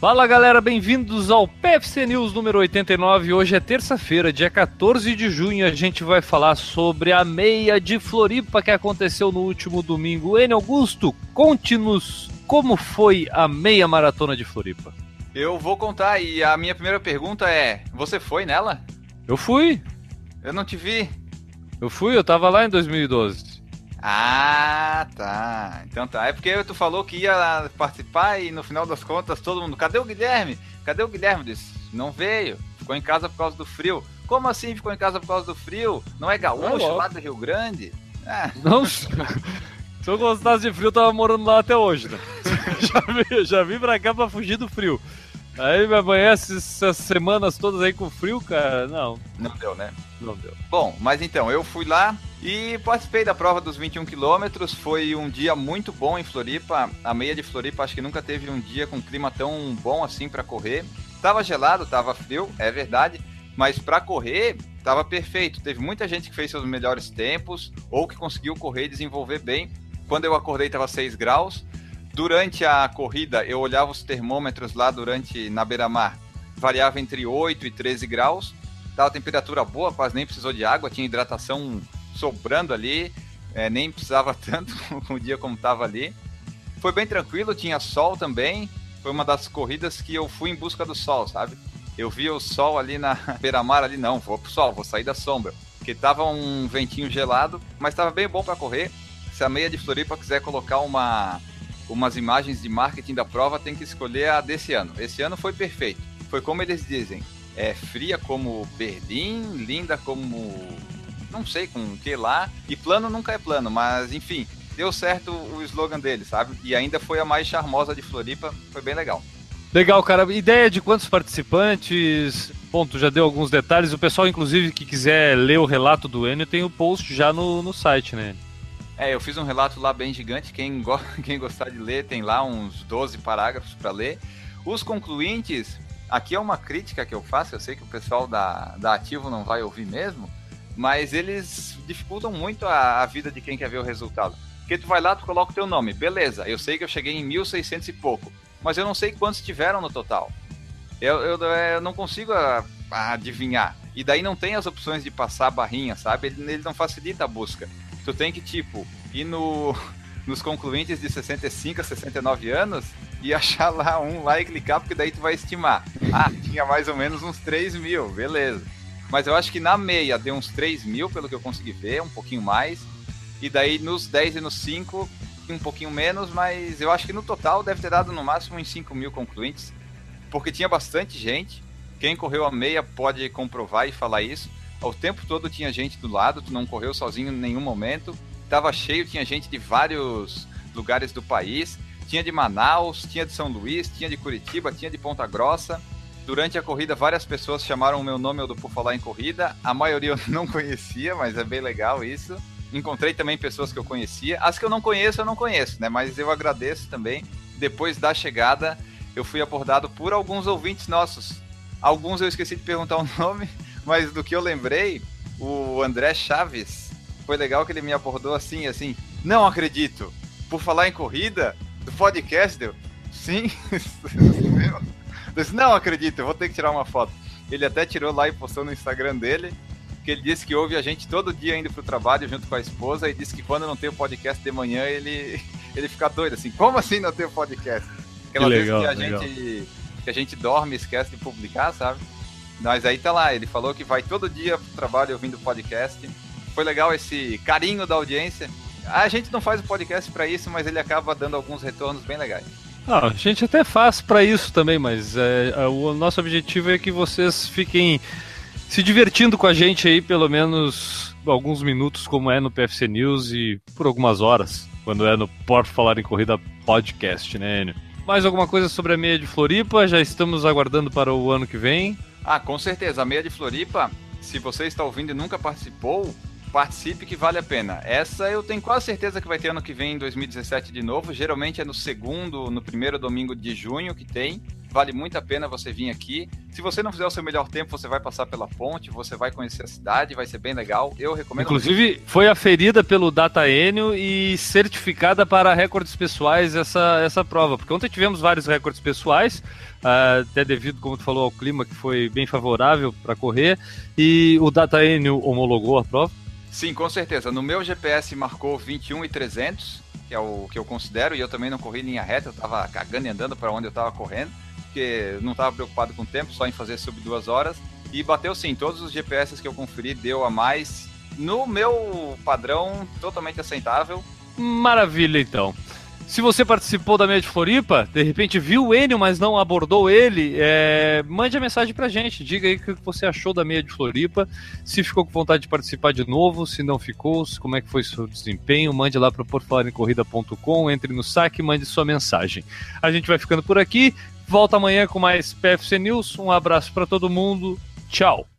Fala galera, bem-vindos ao PFC News número 89. Hoje é terça-feira, dia 14 de junho. A gente vai falar sobre a meia de Floripa que aconteceu no último domingo. N. Augusto, conte-nos como foi a meia maratona de Floripa. Eu vou contar e a minha primeira pergunta é: você foi nela? Eu fui. Eu não te vi. Eu fui, eu tava lá em 2012. Ah, tá. Então tá. É porque tu falou que ia participar e no final das contas todo mundo. Cadê o Guilherme? Cadê o Guilherme? Disse, não veio. Ficou em casa por causa do frio. Como assim ficou em casa por causa do frio? Não é gaúcho lá do Rio Grande? Ah. Não. Se eu gostasse de frio, eu tava morando lá até hoje, né? já, vim, já vim pra cá pra fugir do frio. Aí me amanhece essas semanas todas aí com frio, cara. Não. Não deu, né? Não deu. Bom, mas então, eu fui lá e participei da prova dos 21 quilômetros. Foi um dia muito bom em Floripa. A meia de Floripa acho que nunca teve um dia com clima tão bom assim para correr. Tava gelado, tava frio, é verdade. Mas para correr, tava perfeito. Teve muita gente que fez seus melhores tempos ou que conseguiu correr e desenvolver bem. Quando eu acordei, tava 6 graus Durante a corrida, eu olhava os termômetros lá durante na beira-mar, variava entre 8 e 13 graus. Tava temperatura boa, quase nem precisou de água, tinha hidratação sobrando ali, é, nem precisava tanto o dia como tava ali. Foi bem tranquilo, tinha sol também. Foi uma das corridas que eu fui em busca do sol, sabe? Eu vi o sol ali na beira-mar ali, não, vou pro sol, vou sair da sombra. Porque tava um ventinho gelado, mas tava bem bom para correr. Se a meia de Floripa quiser colocar uma umas imagens de marketing da prova, tem que escolher a desse ano. Esse ano foi perfeito. Foi como eles dizem, é fria como Berlim, linda como não sei com o que lá, e plano nunca é plano, mas enfim, deu certo o slogan dele, sabe? E ainda foi a mais charmosa de Floripa, foi bem legal. Legal, cara. Ideia de quantos participantes? Ponto, já deu alguns detalhes. O pessoal, inclusive, que quiser ler o relato do Enio, tem o post já no, no site, né? É, eu fiz um relato lá bem gigante. Quem, go quem gostar de ler, tem lá uns 12 parágrafos para ler. Os concluintes, aqui é uma crítica que eu faço. Eu sei que o pessoal da, da Ativo não vai ouvir mesmo, mas eles dificultam muito a, a vida de quem quer ver o resultado. Porque tu vai lá, tu coloca o teu nome, beleza. Eu sei que eu cheguei em 1.600 e pouco, mas eu não sei quantos tiveram no total. Eu, eu, eu não consigo a, a adivinhar. E daí não tem as opções de passar a barrinha, sabe? Ele, ele não facilita a busca tu tem que, tipo, ir no, nos concluintes de 65 a 69 anos e achar lá um lá e clicar, porque daí tu vai estimar. Ah, tinha mais ou menos uns 3 mil, beleza. Mas eu acho que na meia deu uns 3 mil, pelo que eu consegui ver, um pouquinho mais. E daí nos 10 e nos 5, um pouquinho menos, mas eu acho que no total deve ter dado no máximo uns 5 mil concluintes, porque tinha bastante gente. Quem correu a meia pode comprovar e falar isso. O tempo todo tinha gente do lado, tu não correu sozinho em nenhum momento. Tava cheio, tinha gente de vários lugares do país. Tinha de Manaus, tinha de São Luís, tinha de Curitiba, tinha de Ponta Grossa. Durante a corrida, várias pessoas chamaram o meu nome do Por Falar em Corrida. A maioria eu não conhecia, mas é bem legal isso. Encontrei também pessoas que eu conhecia. As que eu não conheço, eu não conheço, né? Mas eu agradeço também. Depois da chegada, eu fui abordado por alguns ouvintes nossos. Alguns eu esqueci de perguntar o nome, mas do que eu lembrei, o André Chaves, foi legal que ele me abordou assim, assim, não acredito. Por falar em corrida, do podcast, deu, sim, disse, não acredito, eu vou ter que tirar uma foto. Ele até tirou lá e postou no Instagram dele, que ele disse que ouve a gente todo dia indo pro trabalho junto com a esposa e disse que quando não tem o podcast de manhã, ele, ele fica doido, assim, como assim não tem o podcast? Aquela que legal, vez que a legal. gente que a gente dorme e esquece de publicar, sabe? Mas aí tá lá, ele falou que vai todo dia pro trabalho ouvindo podcast. Foi legal esse carinho da audiência. A gente não faz o podcast para isso, mas ele acaba dando alguns retornos bem legais. Não, a gente até faz para isso também, mas é, é, o nosso objetivo é que vocês fiquem se divertindo com a gente aí, pelo menos alguns minutos, como é no PFC News e por algumas horas, quando é no Por Falar em Corrida Podcast, né, Enio? Mais alguma coisa sobre a meia de Floripa? Já estamos aguardando para o ano que vem. Ah, com certeza. A meia de Floripa, se você está ouvindo e nunca participou, participe que vale a pena. Essa eu tenho quase certeza que vai ter ano que vem, em 2017 de novo. Geralmente é no segundo, no primeiro domingo de junho que tem. Vale muito a pena você vir aqui. Se você não fizer o seu melhor tempo, você vai passar pela ponte, você vai conhecer a cidade, vai ser bem legal. Eu recomendo. Inclusive, muito. foi aferida pelo Data Enio e certificada para recordes pessoais essa, essa prova. Porque ontem tivemos vários recordes pessoais, uh, até devido, como tu falou, ao clima que foi bem favorável para correr. E o Data Enio homologou a prova. Sim, com certeza. No meu GPS marcou 21 e 300, que é o que eu considero, e eu também não corri linha reta, eu tava cagando e andando para onde eu tava correndo porque não estava preocupado com o tempo, só em fazer sub duas horas. E bateu sim, todos os GPS que eu conferi deu a mais. No meu padrão, totalmente aceitável. Maravilha, então. Se você participou da meia de Floripa, de repente viu o Enio, mas não abordou ele, é... mande a mensagem pra gente. Diga aí o que você achou da meia de Floripa. Se ficou com vontade de participar de novo, se não ficou, como é que foi seu desempenho, mande lá para porfalarencorrida.com, entre no saque e mande sua mensagem. A gente vai ficando por aqui. Volta amanhã com mais PFC News. Um abraço para todo mundo. Tchau.